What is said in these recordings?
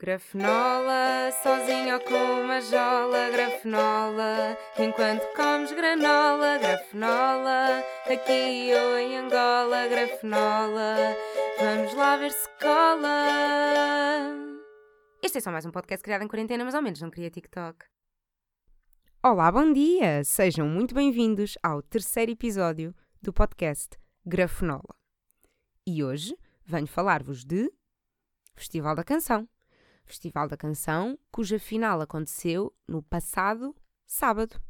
Grafenola, sozinho ou com uma jola, grafenola, enquanto comes granola, grafenola, aqui ou em Angola, grafenola, vamos lá ver se cola. Este é só mais um podcast criado em quarentena, mas ao menos não queria TikTok. Olá, bom dia! Sejam muito bem-vindos ao terceiro episódio do podcast Grafenola. E hoje venho falar-vos de Festival da Canção. Festival da Canção, cuja final aconteceu no passado sábado.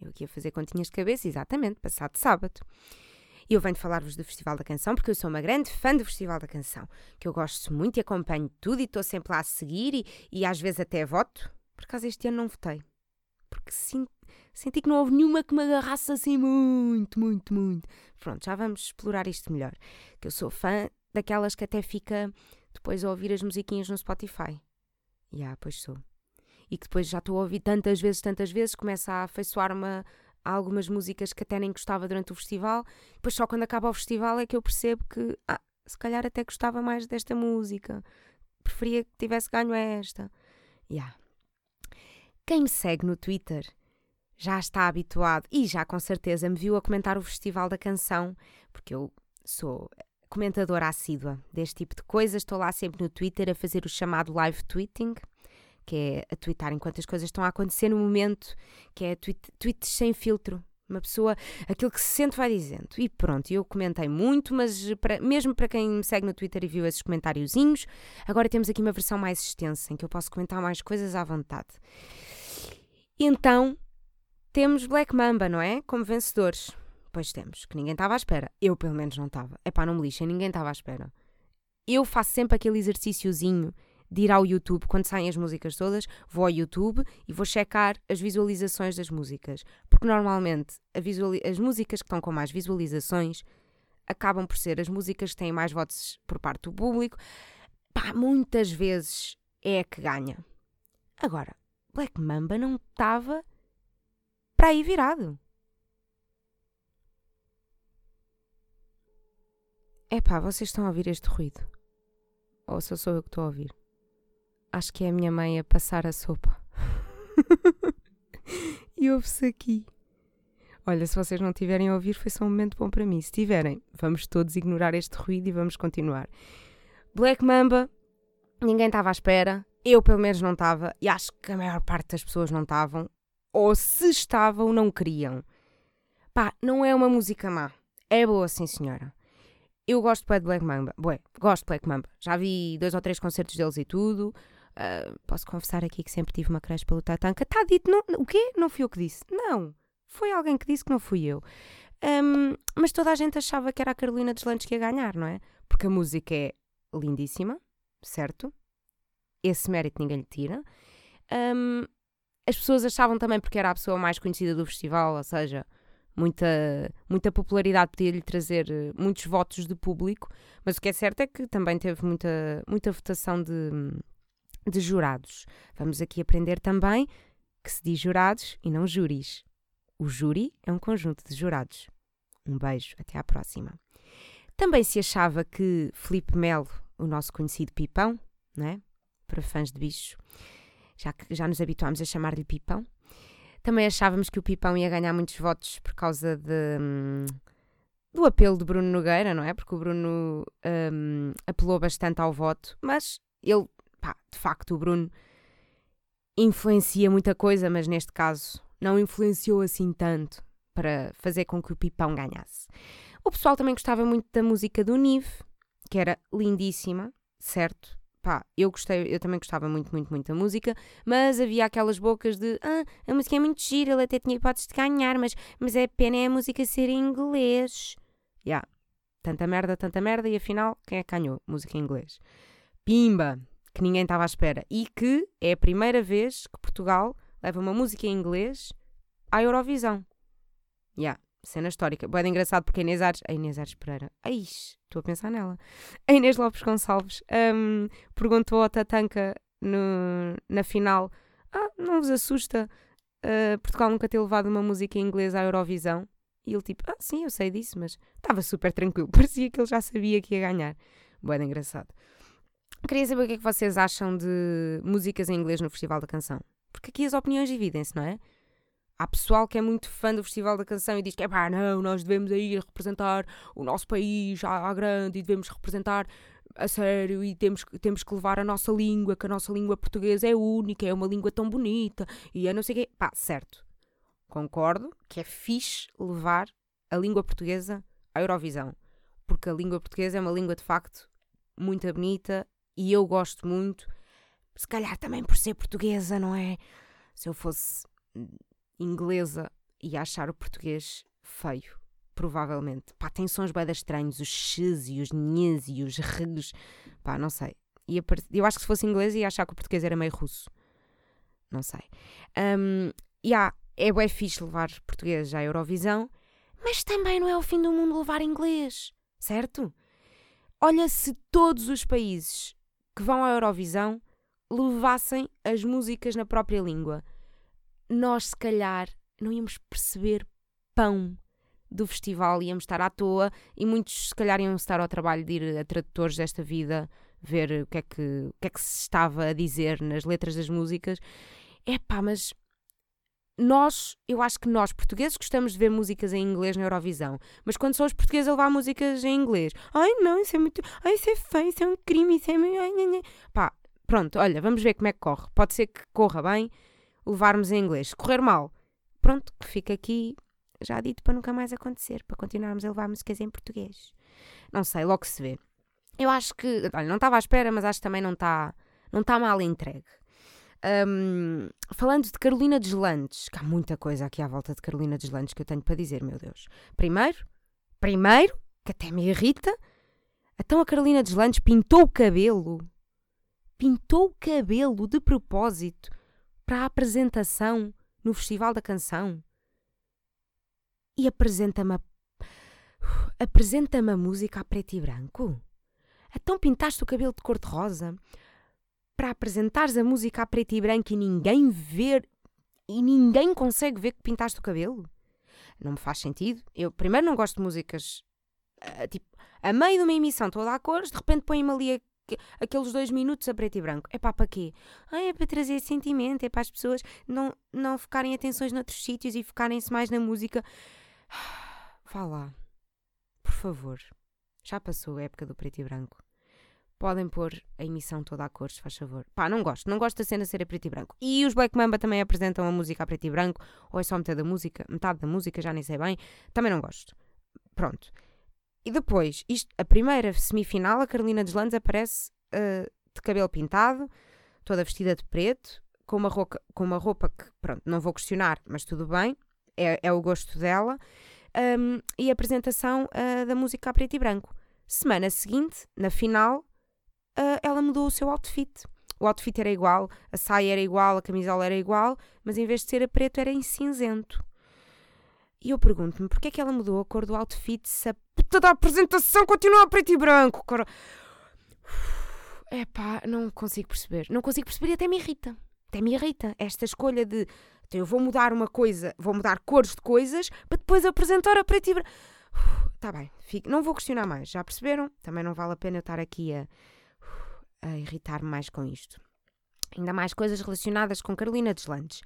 Eu aqui a fazer continhas de cabeça, exatamente, passado sábado. E eu venho falar-vos do Festival da Canção porque eu sou uma grande fã do Festival da Canção, que eu gosto muito e acompanho tudo e estou sempre lá a seguir e, e às vezes até voto. Por acaso este ano não votei, porque sim, senti que não houve nenhuma que me agarrasse assim muito, muito, muito. Pronto, já vamos explorar isto melhor. Que eu sou fã daquelas que até fica depois a ouvir as musiquinhas no Spotify. Ya, yeah, pois sou. E que depois já estou a ouvir tantas vezes, tantas vezes, começa a afeiçoar-me a algumas músicas que até nem gostava durante o festival. Depois só quando acaba o festival é que eu percebo que, ah, se calhar até gostava mais desta música. Preferia que tivesse ganho esta. Yeah. Quem me segue no Twitter já está habituado e já com certeza me viu a comentar o Festival da Canção, porque eu sou comentadora assídua deste tipo de coisas. Estou lá sempre no Twitter a fazer o chamado live tweeting, que é a twittar enquanto as coisas estão a acontecer no momento, que é tweet, tweets sem filtro. Uma pessoa, aquilo que se sente vai dizendo. E pronto, eu comentei muito, mas para, mesmo para quem me segue no Twitter e viu esses comentáriozinhos, agora temos aqui uma versão mais extensa, em que eu posso comentar mais coisas à vontade. Então, temos Black Mamba, não é? Como vencedores. Pois temos, que ninguém estava à espera. Eu, pelo menos, não estava. É pá, não me lixem, ninguém estava à espera. Eu faço sempre aquele exercíciozinho de ir ao YouTube, quando saem as músicas todas, vou ao YouTube e vou checar as visualizações das músicas. Porque normalmente as músicas que estão com mais visualizações acabam por ser as músicas que têm mais votos por parte do público. Pá, muitas vezes é a que ganha. Agora, Black Mamba não estava para aí virado. Epá, vocês estão a ouvir este ruído? Ou só sou eu que estou a ouvir? Acho que é a minha mãe a passar a sopa. e ouve-se aqui. Olha, se vocês não tiverem a ouvir, foi só um momento bom para mim. Se tiverem, vamos todos ignorar este ruído e vamos continuar. Black Mamba, ninguém estava à espera. Eu, pelo menos, não estava. E acho que a maior parte das pessoas não estavam. Ou se estavam, não queriam. Pá, não é uma música má. É boa, sim, senhora. Eu gosto de Black Mamba. Bué, gosto de Black Mamba. Já vi dois ou três concertos deles e tudo. Uh, posso confessar aqui que sempre tive uma creche pelo Tatanka. Está dito, não, o quê? Não fui eu que disse. Não. Foi alguém que disse que não fui eu. Um, mas toda a gente achava que era a Carolina Deslandes que ia ganhar, não é? Porque a música é lindíssima, certo? Esse mérito ninguém lhe tira. Um, as pessoas achavam também porque era a pessoa mais conhecida do festival, ou seja, muita, muita popularidade, podia-lhe trazer eh, muitos votos de público, mas o que é certo é que também teve muita, muita votação de, de jurados. Vamos aqui aprender também que se diz jurados e não júris. O júri é um conjunto de jurados. Um beijo, até à próxima. Também se achava que Felipe Melo, o nosso conhecido Pipão, né? para fãs de bichos, já já nos habituámos a chamar-lhe Pipão, também achávamos que o Pipão ia ganhar muitos votos por causa de, hum, do apelo de Bruno Nogueira, não é? Porque o Bruno hum, apelou bastante ao voto, mas ele, pá, de facto, o Bruno influencia muita coisa, mas neste caso não influenciou assim tanto para fazer com que o Pipão ganhasse. O pessoal também gostava muito da música do Nive, que era lindíssima, certo? Pá, eu gostei, eu também gostava muito, muito, muito da música, mas havia aquelas bocas de ah, a música é muito gira, ele até tinha hipóteses de ganhar, mas, mas é pena é a música ser em inglês. Já, yeah. tanta merda, tanta merda, e afinal, quem é que ganhou? Música em inglês. Pimba! Que ninguém estava à espera. E que é a primeira vez que Portugal leva uma música em inglês à Eurovisão. Já. Yeah cena histórica. Boa engraçado porque a Inês Ares, a Inês Ares Pereira, ai, estou a pensar nela. A Inês Lopes Gonçalves um, perguntou ao Tatanka no, na final: Ah, não vos assusta uh, Portugal nunca ter levado uma música em inglês à Eurovisão? E ele tipo, ah, sim, eu sei disso, mas estava super tranquilo. Parecia que ele já sabia que ia ganhar. Boa engraçado. queria saber o que é que vocês acham de músicas em inglês no Festival da Canção. Porque aqui as opiniões dividem-se, não é? Há pessoal que é muito fã do Festival da Canção e diz que é pá, não, nós devemos ir representar o nosso país à, à grande e devemos representar a sério e temos, temos que levar a nossa língua, que a nossa língua portuguesa é única, é uma língua tão bonita e é não sei o quê. Pá, certo. Concordo que é fixe levar a língua portuguesa à Eurovisão, porque a língua portuguesa é uma língua de facto muito bonita e eu gosto muito, se calhar também por ser portuguesa, não é? Se eu fosse inglesa ia achar o português feio, provavelmente. Pá, tem sons bem estranhos, os x e os nhs e os r's, pá, não sei. Ia, eu acho que se fosse inglês ia achar que o português era meio russo. Não sei. Um, yeah, é bem fixe levar português à Eurovisão, mas também não é o fim do mundo levar inglês, certo? Olha, se todos os países que vão à Eurovisão levassem as músicas na própria língua, nós se calhar não íamos perceber pão do festival, íamos estar à toa e muitos se calhar iam estar ao trabalho de ir a tradutores desta vida ver o que é que, o que, é que se estava a dizer nas letras das músicas. É pá, mas nós, eu acho que nós, portugueses, gostamos de ver músicas em inglês na Eurovisão. Mas quando são os portugueses a levar músicas em inglês, ai não, isso é muito. Ai, isso é feio, isso é um crime, isso é. Pá, pronto, olha, vamos ver como é que corre. Pode ser que corra bem levarmos em inglês. Se correr mal, pronto, fica aqui já dito para nunca mais acontecer, para continuarmos a levar músicas em português. Não sei, logo se vê. Eu acho que, olha, não estava à espera, mas acho que também não está não tá mal entregue. Um, falando de Carolina Deslandes, que há muita coisa aqui à volta de Carolina Deslandes que eu tenho para dizer, meu Deus. Primeiro, primeiro, que até me irrita, então a Carolina Deslandes pintou o cabelo. Pintou o cabelo de propósito para a apresentação no Festival da Canção. E apresenta-me a... apresenta-me a música a preto e branco. Então pintaste o cabelo de cor-de-rosa para apresentares a música a preto e branco e ninguém ver e ninguém consegue ver que pintaste o cabelo? Não me faz sentido. Eu primeiro não gosto de músicas uh, tipo, a meio de uma emissão toda a cores, de repente põe-me ali aqueles dois minutos a preto e branco. É pá, para quê? Ah, é para trazer sentimento, é para as pessoas não, não focarem atenções noutros sítios e focarem-se mais na música. Vá lá, por favor. Já passou a época do preto e branco. Podem pôr a emissão toda a cores, faz favor. Pá, não gosto. Não gosto da cena ser a preto e branco. E os Black Mamba também apresentam a música a preto e branco, ou é só metade da música, metade da música, já nem sei bem. Também não gosto. Pronto. E depois, isto, a primeira semifinal, a Carolina Deslandes aparece uh, de cabelo pintado, toda vestida de preto, com uma roupa, com uma roupa que, pronto, não vou questionar, mas tudo bem, é, é o gosto dela. Um, e a apresentação uh, da música a preto e branco. Semana seguinte, na final, uh, ela mudou o seu outfit. O outfit era igual, a saia era igual, a camisola era igual, mas em vez de ser a preto era em cinzento. E eu pergunto-me porquê é que ela mudou a cor do outfit se a puta da apresentação continua a preto e branco, cara. É pá, não consigo perceber. Não consigo perceber e até me irrita. Até me irrita esta escolha de então eu vou mudar uma coisa, vou mudar cores de coisas para depois apresentar a preto e branco. Está bem, fico, não vou questionar mais. Já perceberam? Também não vale a pena eu estar aqui a a irritar-me mais com isto. Ainda mais coisas relacionadas com Carolina Deslandes.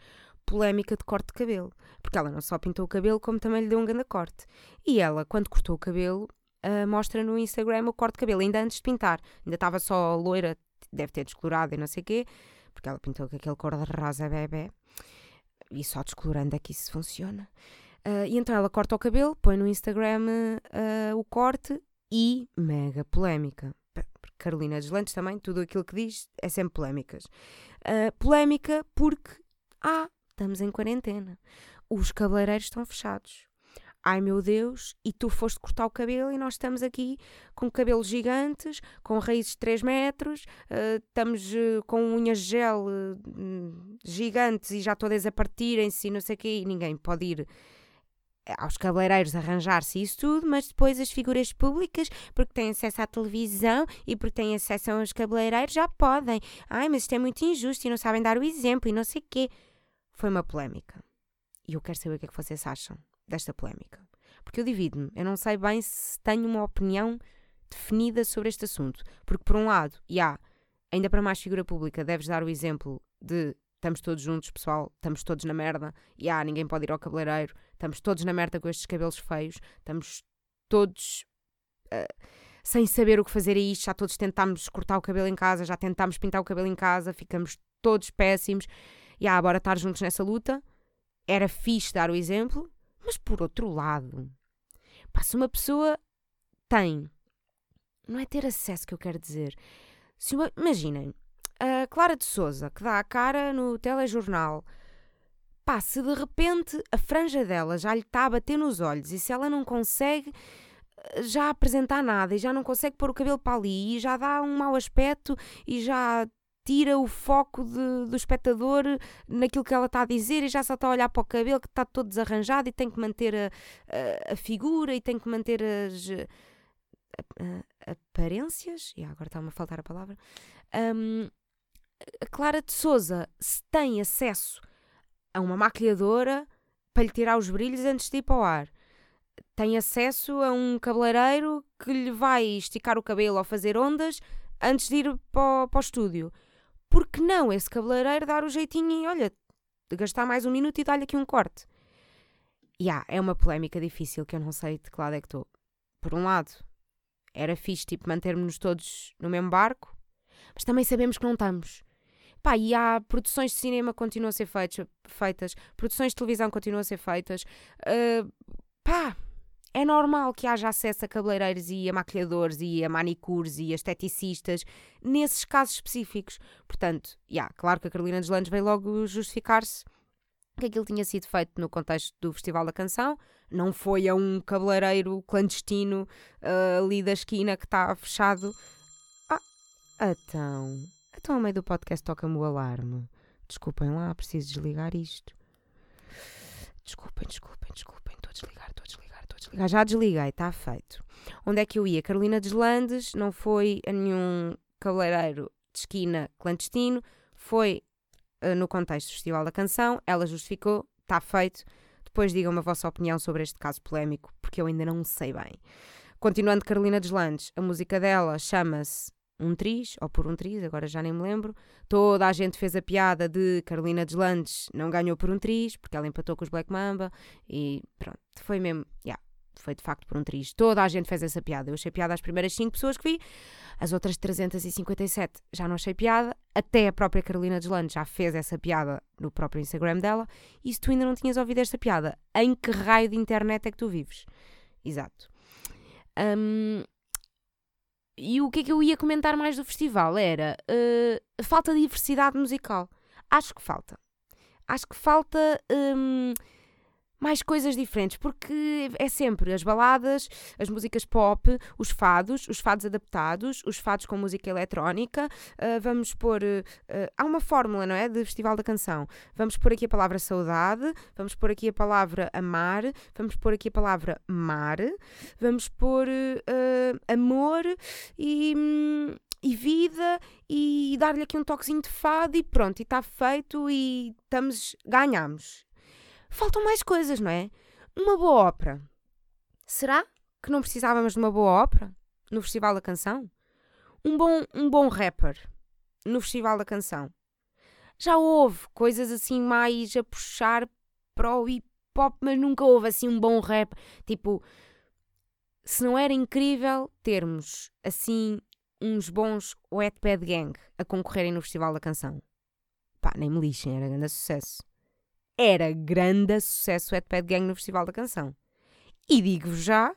Polémica de corte de cabelo. Porque ela não só pintou o cabelo, como também lhe deu um grande corte. E ela, quando cortou o cabelo, uh, mostra no Instagram o corte de cabelo, ainda antes de pintar. Ainda estava só loira, deve ter descolorado e não sei o quê, porque ela pintou com aquele cor de rosa bebê. E só descolorando é que isso funciona. Uh, e então ela corta o cabelo, põe no Instagram uh, o corte e mega polémica. Carolina Deslandes também, tudo aquilo que diz é sempre polémicas. Uh, polémica porque, ah, estamos em quarentena. Os cabeleireiros estão fechados. Ai meu Deus, e tu foste cortar o cabelo e nós estamos aqui com cabelos gigantes, com raízes de 3 metros, uh, estamos uh, com unhas gel gigantes e já todas a partirem-se e não sei o quê, e ninguém pode ir aos cabeleireiros arranjar-se isso tudo, mas depois as figuras públicas, porque têm acesso à televisão e porque têm acesso aos cabeleireiros, já podem. Ai, mas isto é muito injusto e não sabem dar o exemplo e não sei o quê. Foi uma polémica. E eu quero saber o que é que vocês acham desta polémica. Porque eu divido-me. Eu não sei bem se tenho uma opinião definida sobre este assunto. Porque, por um lado, já, ainda para mais figura pública, deves dar o exemplo de estamos todos juntos, pessoal, estamos todos na merda, e ah, ninguém pode ir ao cabeleireiro, estamos todos na merda com estes cabelos feios, estamos todos uh, sem saber o que fazer a isto, já todos tentámos cortar o cabelo em casa, já tentámos pintar o cabelo em casa, ficamos todos péssimos, e ah, bora estar juntos nessa luta. Era fixe dar o exemplo, mas por outro lado, pá, se uma pessoa tem, não é ter acesso que eu quero dizer, se uma, imaginem, a Clara de Souza, que dá a cara no telejornal, pá, se de repente a franja dela já lhe está a bater nos olhos e se ela não consegue eh, já apresentar nada e já não consegue pôr o cabelo para ali e já dá um mau aspecto e já tira o foco de, do espectador naquilo que ela está a dizer e já só está a olhar para o cabelo que está todo desarranjado e tem que manter a, a, a figura e tem que manter as a, aparências. E agora está-me a faltar a palavra. Um, a Clara de Souza, se tem acesso a uma maquilhadora para lhe tirar os brilhos antes de ir para o ar, tem acesso a um cabeleireiro que lhe vai esticar o cabelo ou fazer ondas antes de ir para o, para o estúdio. Por que não esse cabeleireiro dar o jeitinho e, olha, gastar mais um minuto e dar-lhe aqui um corte? E yeah, é uma polémica difícil que eu não sei de que lado é que estou. Por um lado, era fixe, tipo, mantermos-nos todos no mesmo barco, mas também sabemos que não estamos. Pá, e há produções de cinema continuam a ser feitas, feitas produções de televisão continuam a ser feitas. Uh, pá, é normal que haja acesso a cabeleireiros e a maquilhadores e a manicures e a esteticistas nesses casos específicos. Portanto, yeah, claro que a Carolina dos Landes veio logo justificar-se que aquilo tinha sido feito no contexto do Festival da Canção, não foi a um cabeleireiro clandestino uh, ali da esquina que está fechado. Ah, então. Então, ao meio do podcast, toca-me o alarme. Desculpem lá, preciso desligar isto. Desculpem, desculpem, desculpem. Estou a desligar, estou a desligar. Já desliguei, está feito. Onde é que eu ia? Carolina Deslandes não foi a nenhum cabeleireiro de esquina clandestino, foi uh, no contexto do Festival da Canção. Ela justificou, está feito. Depois digam-me a vossa opinião sobre este caso polémico, porque eu ainda não sei bem. Continuando Carolina Deslandes, a música dela chama-se um triz, ou por um triz, agora já nem me lembro. Toda a gente fez a piada de Carolina Deslandes não ganhou por um triz, porque ela empatou com os Black Mamba, e pronto, foi mesmo, yeah, foi de facto por um triz. Toda a gente fez essa piada. Eu achei piada às primeiras 5 pessoas que vi, as outras 357 já não achei piada, até a própria Carolina Deslandes já fez essa piada no próprio Instagram dela, e se tu ainda não tinhas ouvido esta piada, em que raio de internet é que tu vives? Exato. Um, e o que é que eu ia comentar mais do festival era uh, falta de diversidade musical. Acho que falta. Acho que falta. Um, mais coisas diferentes, porque é sempre as baladas, as músicas pop, os fados, os fados adaptados, os fados com música eletrónica. Uh, vamos pôr. Uh, há uma fórmula, não é? De Festival da Canção. Vamos pôr aqui a palavra saudade, vamos pôr aqui a palavra amar, vamos pôr aqui a palavra mar, vamos pôr uh, amor e. Hum, e vida e dar-lhe aqui um toquezinho de fado e pronto, e está feito e estamos, ganhamos. Faltam mais coisas, não é? Uma boa ópera. Será que não precisávamos de uma boa ópera no Festival da Canção? Um bom, um bom rapper no Festival da Canção. Já houve coisas assim mais a puxar para o hip hop, mas nunca houve assim um bom rap. Tipo, se não era incrível termos assim uns bons Wetpad Gang a concorrerem no Festival da Canção. Pá, nem me lixem, era grande sucesso era grande sucesso o Headpad Gang no Festival da Canção. E digo-vos já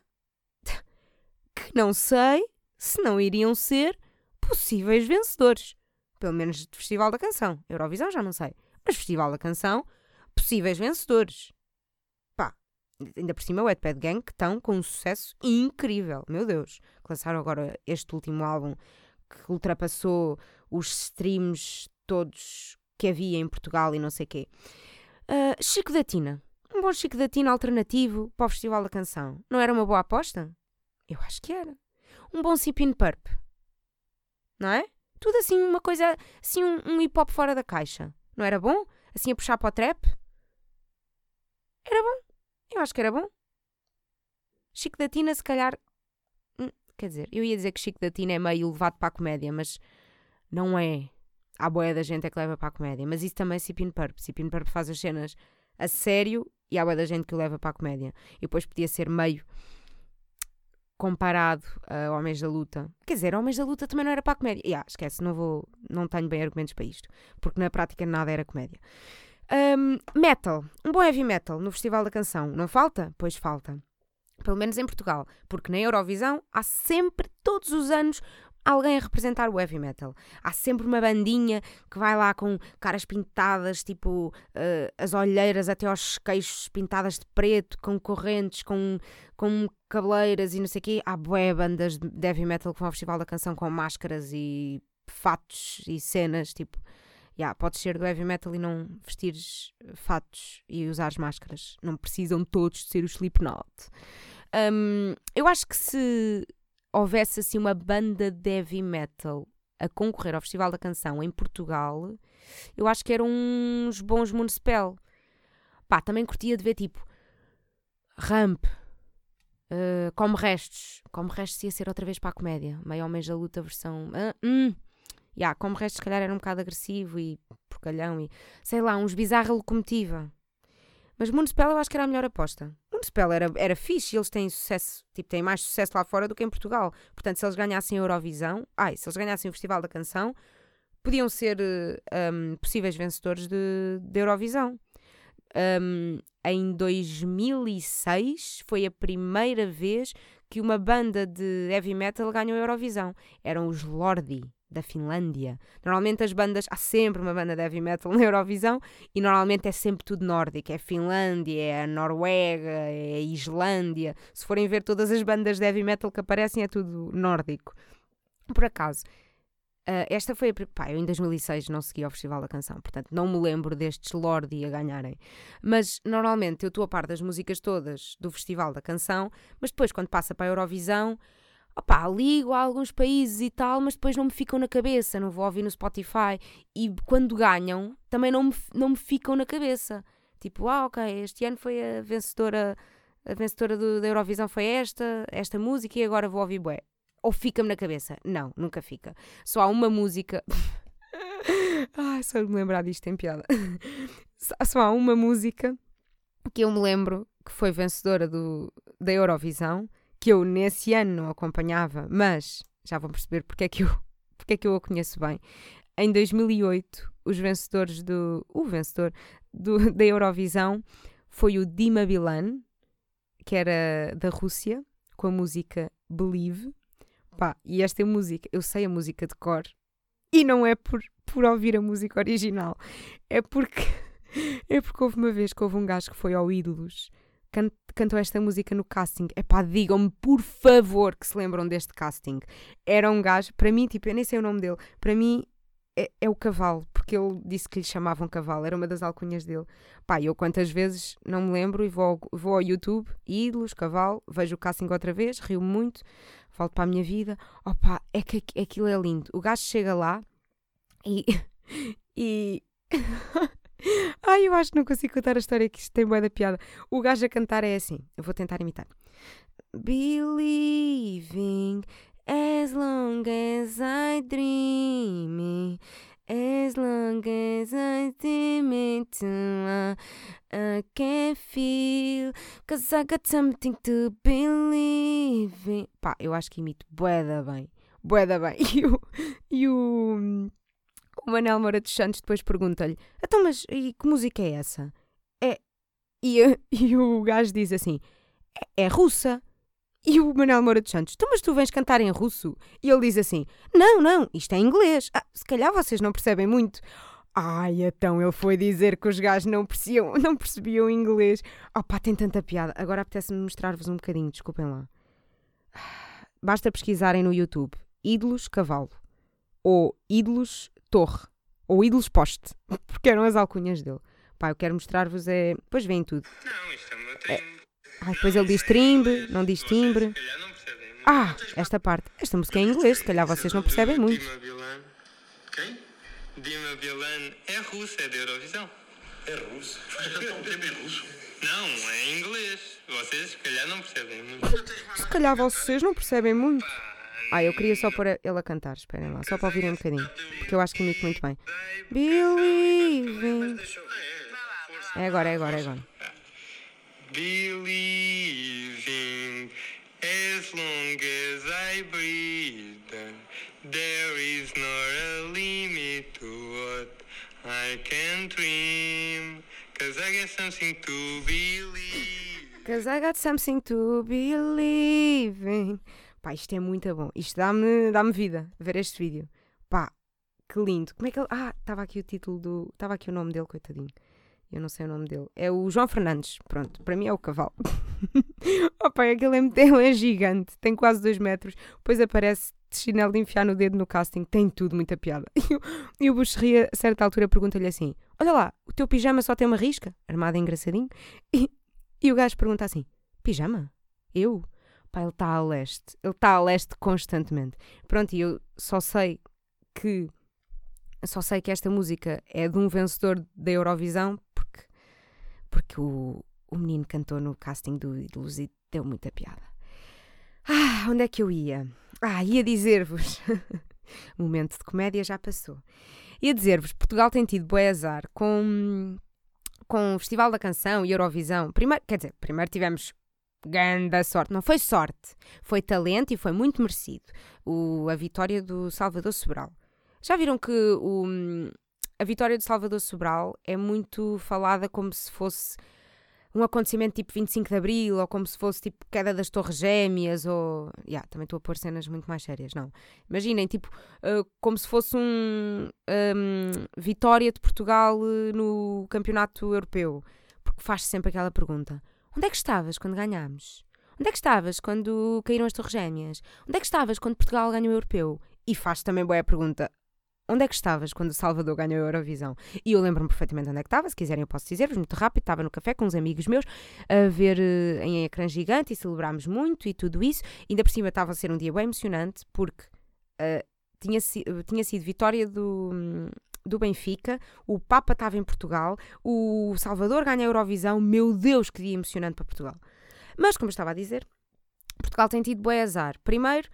que não sei se não iriam ser possíveis vencedores. Pelo menos do Festival da Canção. Eurovisão já não sei. Mas Festival da Canção, possíveis vencedores. Pá, ainda por cima o Headpad Gang que estão com um sucesso incrível. Meu Deus. Lançaram agora este último álbum que ultrapassou os streams todos que havia em Portugal e não sei quê. Uh, Chico da Tina. Um bom Chico da Tina alternativo para o Festival da Canção. Não era uma boa aposta? Eu acho que era. Um bom Sipin Purp. Não é? Tudo assim, uma coisa, assim, um, um hip hop fora da caixa. Não era bom? Assim a puxar para o trap? Era bom. Eu acho que era bom. Chico da Tina, se calhar. Hum, quer dizer, eu ia dizer que Chico da Tina é meio levado para a comédia, mas Não é. Há boia da gente é que leva para a comédia. Mas isso também é Cipin Purp. Cipin Purp faz as cenas a sério e há boia da gente que o leva para a comédia. E depois podia ser meio comparado a Homens da Luta. Quer dizer, Homens da Luta também não era para a comédia. Yeah, esquece, não vou, não tenho bem argumentos para isto, porque na prática nada era comédia. Um, metal, um bom heavy metal no Festival da Canção, não falta? Pois falta. Pelo menos em Portugal, porque na Eurovisão há sempre, todos os anos, alguém a representar o heavy metal. Há sempre uma bandinha que vai lá com caras pintadas, tipo uh, as olheiras até aos queixos pintadas de preto, com correntes, com, com cabeleiras e não sei o quê. Há bué bandas de heavy metal que vão ao Festival da Canção com máscaras e fatos e cenas, tipo... Yeah, podes ser do heavy metal e não vestires fatos e usares máscaras. Não precisam todos de ser o Slipknot. Um, eu acho que se houvesse assim uma banda de heavy metal a concorrer ao Festival da Canção em Portugal, eu acho que eram uns bons municipal. Pá, também curtia de ver tipo Ramp, uh, Como Restos. Como Restos ia ser outra vez para a comédia. Meio Homens da Luta versão. Uh, hum. Yeah, como Restos, se calhar, era um bocado agressivo e porcalhão e sei lá, uns bizarra locomotiva. Mas Municipal eu acho que era a melhor aposta. Municipal era, era fixe e eles têm sucesso, tipo, têm mais sucesso lá fora do que em Portugal. Portanto, se eles ganhassem a Eurovisão, ai, se eles ganhassem o Festival da Canção, podiam ser um, possíveis vencedores de, de Eurovisão. Um, em 2006 foi a primeira vez que uma banda de heavy metal ganhou a Eurovisão. Eram os Lordi da Finlândia. Normalmente as bandas, há sempre uma banda de heavy metal na Eurovisão e normalmente é sempre tudo nórdico. É Finlândia, é Noruega, é Islândia. Se forem ver todas as bandas de heavy metal que aparecem é tudo nórdico. Por acaso, Uh, esta foi a. Pá, eu em 2006 não segui ao Festival da Canção, portanto não me lembro destes Lordi a ganharem. Mas normalmente eu estou a par das músicas todas do Festival da Canção, mas depois quando passa para a Eurovisão opá, ligo a alguns países e tal, mas depois não me ficam na cabeça, não vou ouvir no Spotify. E quando ganham, também não me, não me ficam na cabeça. Tipo, ah, ok, este ano foi a vencedora, a vencedora do, da Eurovisão foi esta, esta música e agora vou ouvir bué. Ou fica-me na cabeça? Não, nunca fica. Só há uma música. Ai, só de me lembrar disto tem piada. Só há uma música que eu me lembro que foi vencedora do, da Eurovisão que eu nesse ano não acompanhava, mas já vão perceber porque é que eu, porque é que eu a conheço bem. Em 2008, os vencedores do. O vencedor do, da Eurovisão foi o Dima Bilan, que era da Rússia, com a música Believe. Pá, e esta música, eu sei a música de cor, e não é por, por ouvir a música original, é porque. É porque houve uma vez que houve um gajo que foi ao Ídolos cantou esta música no casting. Epá, digam-me, por favor, que se lembram deste casting. Era um gajo, para mim, tipo, eu nem sei o nome dele, para mim é, é, o cavalo, porque ele disse que lhe chamavam cavalo, era uma das alcunhas dele. Pá, eu quantas vezes não me lembro e vou, vou ao YouTube, ídolos, cavalo, vejo o casting outra vez, rio muito, volto para a minha vida. Opá, é que aquilo é lindo. O gajo chega lá e. e Ai, eu acho que não consigo contar a história que isto tem boa da piada. O gajo a cantar é assim. Eu vou tentar imitar. Believing as long as I dream As long as I dream it I, I can feel Cause I got something to believe in. Pá, eu acho que imito boeda bem. Boeda bem. E o, e o o Manel Moura dos Santos depois pergunta-lhe: Então, mas e que música é essa? É. E, e o gajo diz assim: é, é russa. E o Manel Moura dos Santos: Então, mas tu vens cantar em russo? E ele diz assim: Não, não, isto é inglês. Ah, se calhar vocês não percebem muito. Ai, então ele foi dizer que os gajos não percebiam, não percebiam inglês. Oh pá, tem tanta piada. Agora apetece-me mostrar-vos um bocadinho, desculpem lá. Basta pesquisarem no YouTube Ídolos Cavalo ou Ídolos Torre ou Ídolos Poste, porque eram as alcunhas dele. Pá, eu quero mostrar-vos é. Depois vem tudo. Não, isto é o meu timbre. É... Ah, depois ele diz timbre, não diz timbre. Ah, esta parte. Esta música é em inglês, se calhar vocês não percebem muito. Dima Bilan. Quem? Dima Bilan é russo, é da Eurovisão. É russo? Então o tema é russo? Não, é em inglês. Vocês se calhar não percebem muito. Se calhar vocês não percebem muito. Ah, eu queria só pôr ele a cantar, esperem lá, só para ouvirem um bocadinho, porque eu acho que imito muito bem. Believing. É agora, é agora, é agora. Believing as long as I breathe, there is not a limit to what I can dream. Cause I got something to believe. Cause I got something to believe in. Pá, isto é muito bom. Isto dá-me dá vida ver este vídeo. Pá, que lindo. Como é que ele. Ah, estava aqui o título do. Estava aqui o nome dele, coitadinho. Eu não sei o nome dele. É o João Fernandes. Pronto, para mim é o cavalo. oh, pai, aquele é, ele é gigante. Tem quase 2 metros. Depois aparece de chinelo de enfiar no dedo no casting. Tem tudo, muita piada. E o Bush ria, a certa altura, pergunta-lhe assim: Olha lá, o teu pijama só tem uma risca? Armado engraçadinho. E, e o gajo pergunta assim: Pijama? Eu? Pá, ele está a leste. Ele está a leste constantemente. Pronto, e eu só sei que. Só sei que esta música é de um vencedor da Eurovisão porque, porque o, o menino cantou no casting do Ídolos e deu muita piada. Ah, onde é que eu ia? Ah, ia dizer-vos. o momento de comédia já passou. Ia dizer-vos: Portugal tem tido boa azar com, com o Festival da Canção e Eurovisão. Primeiro, quer dizer, primeiro tivemos grande sorte. Não foi sorte, foi talento e foi muito merecido. O, a vitória do Salvador Sobral. Já viram que o, a vitória do Salvador Sobral é muito falada como se fosse um acontecimento tipo 25 de Abril, ou como se fosse tipo queda das Torres Gêmeas, ou. Yeah, também estou a pôr cenas muito mais sérias, não. Imaginem, tipo, uh, como se fosse um, um vitória de Portugal uh, no Campeonato Europeu. Porque faz sempre aquela pergunta: onde é que estavas quando ganhámos? Onde é que estavas quando caíram as Torres Gêmeas? Onde é que estavas quando Portugal ganhou o Europeu? E faz também boa a pergunta: onde é que estavas quando o Salvador ganhou a Eurovisão? E eu lembro-me perfeitamente onde é que estava, se quiserem eu posso dizer-vos, muito rápido, estava no café com uns amigos meus, a ver uh, em ecrã gigante e celebrámos muito e tudo isso. E ainda por cima estava a ser um dia bem emocionante, porque uh, tinha, tinha sido vitória do... do Benfica, o Papa estava em Portugal, o Salvador ganha a Eurovisão, meu Deus, que dia emocionante para Portugal. Mas, como eu estava a dizer, Portugal tem tido bom azar. Primeiro,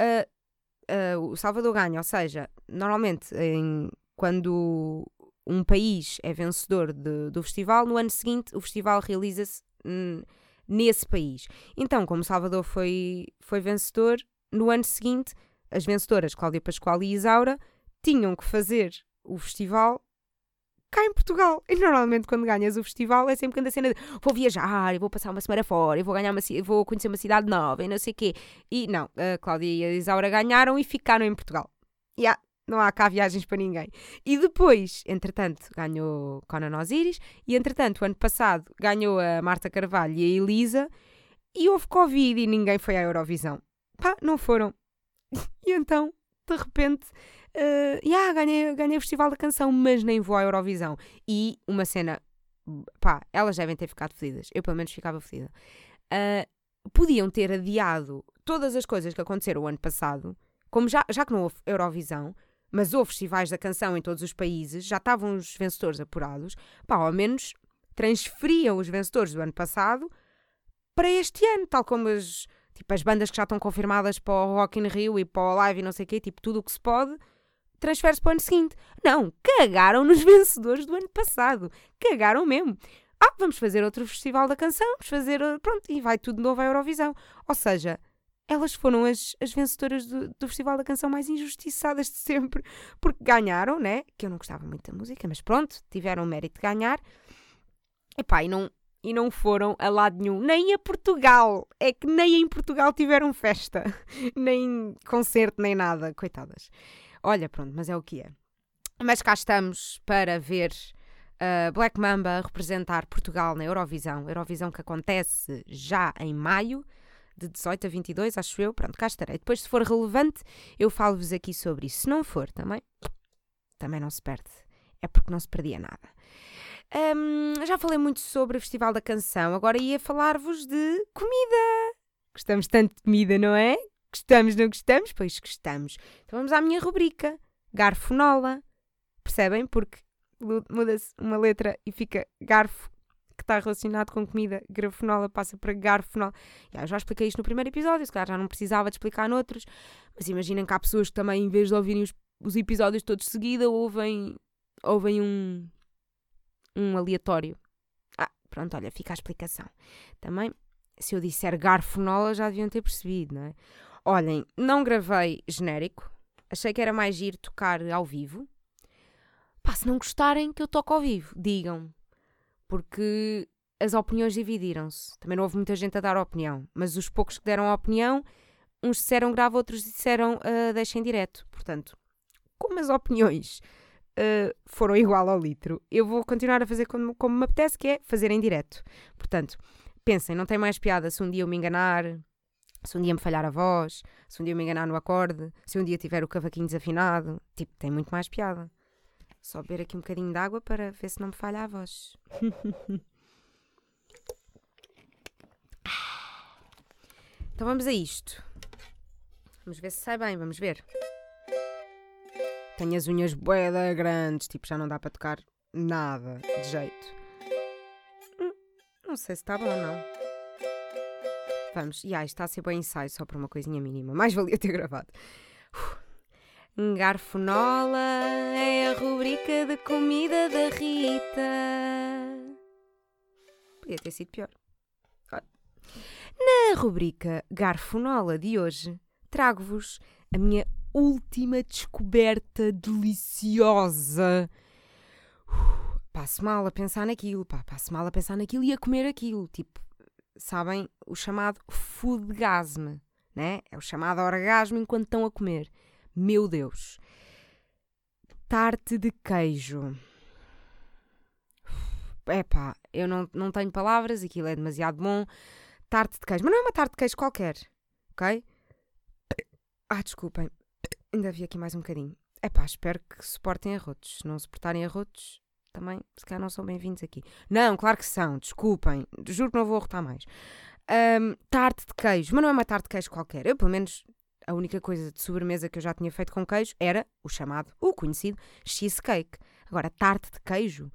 uh, uh, o Salvador ganha, ou seja, normalmente em, quando um país é vencedor de, do festival, no ano seguinte o festival realiza-se nesse país. Então, como Salvador foi, foi vencedor, no ano seguinte as vencedoras Cláudia Pascoal e Isaura tinham que fazer o festival cá em Portugal. E normalmente quando ganhas o festival é sempre quando a cena de vou viajar, vou passar uma semana fora, eu vou, ganhar uma, vou conhecer uma cidade nova e não sei o quê. E não, a Cláudia e a Isaura ganharam e ficaram em Portugal. Yeah, não há cá viagens para ninguém. E depois, entretanto, ganhou Conan Osiris e entretanto, o ano passado, ganhou a Marta Carvalho e a Elisa e houve Covid e ninguém foi à Eurovisão. Pá, não foram. E então, de repente, uh, yeah, ganhei, ganhei o Festival da Canção, mas nem vou à Eurovisão. E uma cena, pá, elas devem ter ficado fedidas. Eu, pelo menos, ficava fedida. Uh, podiam ter adiado todas as coisas que aconteceram o ano passado, como já, já que não houve Eurovisão, mas houve festivais da canção em todos os países, já estavam os vencedores apurados, pá, ao menos transferiam os vencedores do ano passado para este ano, tal como as, tipo, as bandas que já estão confirmadas para o Rock in Rio e para o Live e não sei o quê, tipo, tudo o que se pode, transfere-se para o ano seguinte. Não, cagaram nos vencedores do ano passado. Cagaram mesmo. Ah, vamos fazer outro festival da canção, vamos fazer, pronto, e vai tudo de novo à Eurovisão. Ou seja, elas foram as, as vencedoras do, do Festival da Canção mais injustiçadas de sempre, porque ganharam, né? Que eu não gostava muito da música, mas pronto, tiveram o mérito de ganhar. Epá, e não, e não foram a lado nenhum, nem a Portugal. É que nem em Portugal tiveram festa, nem concerto, nem nada, coitadas. Olha, pronto, mas é o que é. Mas cá estamos para ver uh, Black Mamba representar Portugal na Eurovisão. Eurovisão que acontece já em maio, de 18 a 22, acho eu. Pronto, cá estarei. Depois, se for relevante, eu falo-vos aqui sobre isso. Se não for, também, também não se perde. É porque não se perdia nada. Um, já falei muito sobre o Festival da Canção, agora ia falar-vos de comida. Gostamos tanto de comida, não é? Gostamos, não gostamos? Pois gostamos. Então vamos à minha rubrica: Garfonola. Percebem? Porque muda-se uma letra e fica garfo, que está relacionado com comida, grafonola passa para garfonola. Já, eu já expliquei isto no primeiro episódio, se calhar já não precisava de explicar noutros, mas imaginem que há pessoas que também, em vez de ouvirem os, os episódios todos de seguida, ouvem, ouvem um, um aleatório. Ah, pronto, olha, fica a explicação. Também, se eu disser garfonola, já deviam ter percebido, não é? Olhem, não gravei genérico, achei que era mais giro tocar ao vivo. Pá, se não gostarem que eu toque ao vivo, digam. Porque as opiniões dividiram-se. Também não houve muita gente a dar opinião, mas os poucos que deram a opinião, uns disseram grave, outros disseram uh, deixem direto. Portanto, como as opiniões uh, foram igual ao litro, eu vou continuar a fazer como, como me apetece, que é fazer em direto. Portanto, pensem, não tem mais piada se um dia eu me enganar, se um dia me falhar a voz, se um dia me enganar no acorde, se um dia tiver o cavaquinho desafinado, tipo, tem muito mais piada. Só beber aqui um bocadinho de água para ver se não me falha a voz. então vamos a isto. Vamos ver se sai bem, vamos ver. Tenho as unhas boeda grandes, tipo, já não dá para tocar nada de jeito. Hum, não sei se está bom ou não. Vamos, e ai, está a ser bem ensaio só por uma coisinha mínima. Mais valia ter gravado. Garfonola é a rubrica de comida da Rita. Podia ter sido pior. Na rubrica Garfonola de hoje, trago-vos a minha última descoberta deliciosa. Uh, passo mal a pensar naquilo, pá, passo mal a pensar naquilo e a comer aquilo. Tipo, sabem, o chamado foodgasm, né? É o chamado orgasmo enquanto estão a comer. Meu Deus. Tarte de queijo. Epá, eu não, não tenho palavras, aquilo é demasiado bom. Tarte de queijo, mas não é uma tarte de queijo qualquer, ok? Ah, desculpem, ainda havia aqui mais um bocadinho. Epá, espero que suportem arrotos. Se não suportarem arrotos, também, se calhar não são bem-vindos aqui. Não, claro que são, desculpem, juro que não vou arrotar mais. Um, tarte de queijo, mas não é uma tarte de queijo qualquer. Eu, pelo menos, a única coisa de sobremesa que eu já tinha feito com queijo era o chamado, o conhecido, cheesecake. Agora, tarte de queijo,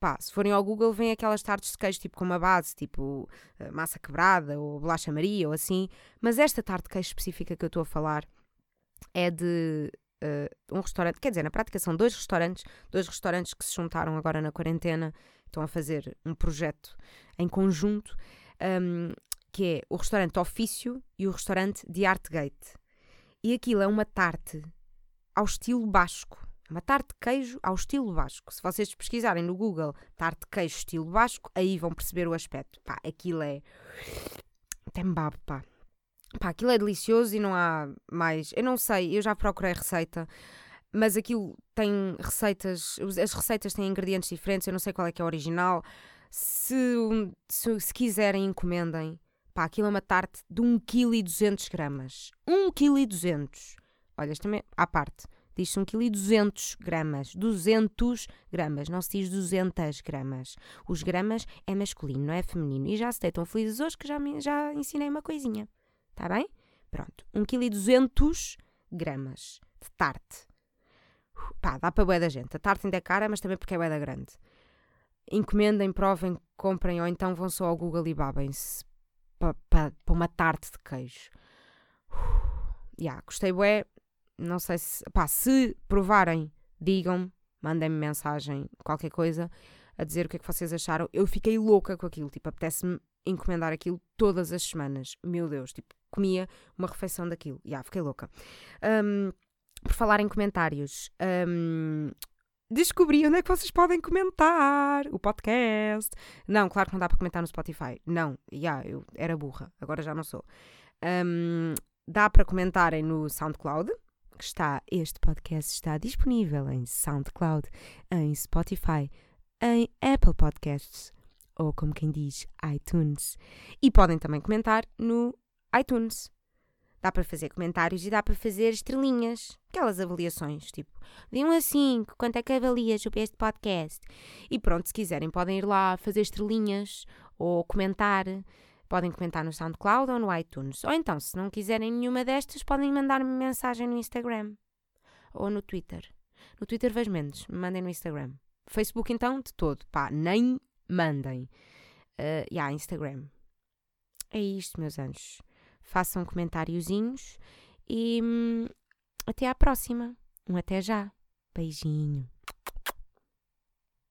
pá, se forem ao Google, vêm aquelas tartes de queijo tipo com uma base, tipo uh, massa quebrada ou bolacha Maria ou assim. Mas esta tarte de queijo específica que eu estou a falar é de uh, um restaurante, quer dizer, na prática são dois restaurantes, dois restaurantes que se juntaram agora na quarentena, estão a fazer um projeto em conjunto, um, que é o restaurante Ofício e o restaurante de Artgate. E aquilo é uma tarte ao estilo basco. É uma tarte de queijo ao estilo basco. Se vocês pesquisarem no Google tarte de queijo estilo basco, aí vão perceber o aspecto. Pá, aquilo é. Tem babo, pá. Pá, aquilo é delicioso e não há mais. Eu não sei, eu já procurei receita, mas aquilo tem receitas. As receitas têm ingredientes diferentes, eu não sei qual é que é a original. Se, se, se quiserem, encomendem. Pá, aquilo é uma tarte de 1,2 kg. 1,2 kg. Olha, isto também à parte. Diz-se 1,2 kg. 200 gramas. Não se diz 200 gramas. Os gramas é masculino, não é feminino. E já se deitam felizes hoje que já, já ensinei uma coisinha. Está bem? Pronto. 1,2 kg gramas de tarte. Pá, dá para bué da gente. A tarte ainda é cara, mas também porque é bué da grande. Encomendem, provem, comprem ou então vão só ao Google e babem-se para pa, pa uma tarte de queijo. Já, yeah, gostei bué. Não sei se... Pá, se provarem, digam-me, mandem-me mensagem, qualquer coisa, a dizer o que é que vocês acharam. Eu fiquei louca com aquilo. Tipo, apetece-me encomendar aquilo todas as semanas. Meu Deus, tipo, comia uma refeição daquilo. Já, yeah, fiquei louca. Um, por falar em comentários, um, descobri onde é que vocês podem comentar o podcast. Não, claro que não dá para comentar no Spotify. Não, já, yeah, eu era burra, agora já não sou. Um, dá para comentarem no SoundCloud, que está, este podcast está disponível em SoundCloud, em Spotify, em Apple Podcasts, ou como quem diz, iTunes. E podem também comentar no iTunes. Dá para fazer comentários e dá para fazer estrelinhas, aquelas avaliações, tipo, de 1 a 5, quanto é que avalias este podcast? E pronto, se quiserem, podem ir lá fazer estrelinhas ou comentar. Podem comentar no SoundCloud ou no iTunes. Ou então, se não quiserem nenhuma destas, podem mandar-me mensagem no Instagram ou no Twitter. No Twitter vejo menos, me mandem no Instagram. Facebook, então, de todo. Pá, nem mandem. Uh, e yeah, Instagram. É isto, meus anjos. Façam comentáriozinhos e hum, até à próxima. Um até já. Beijinho.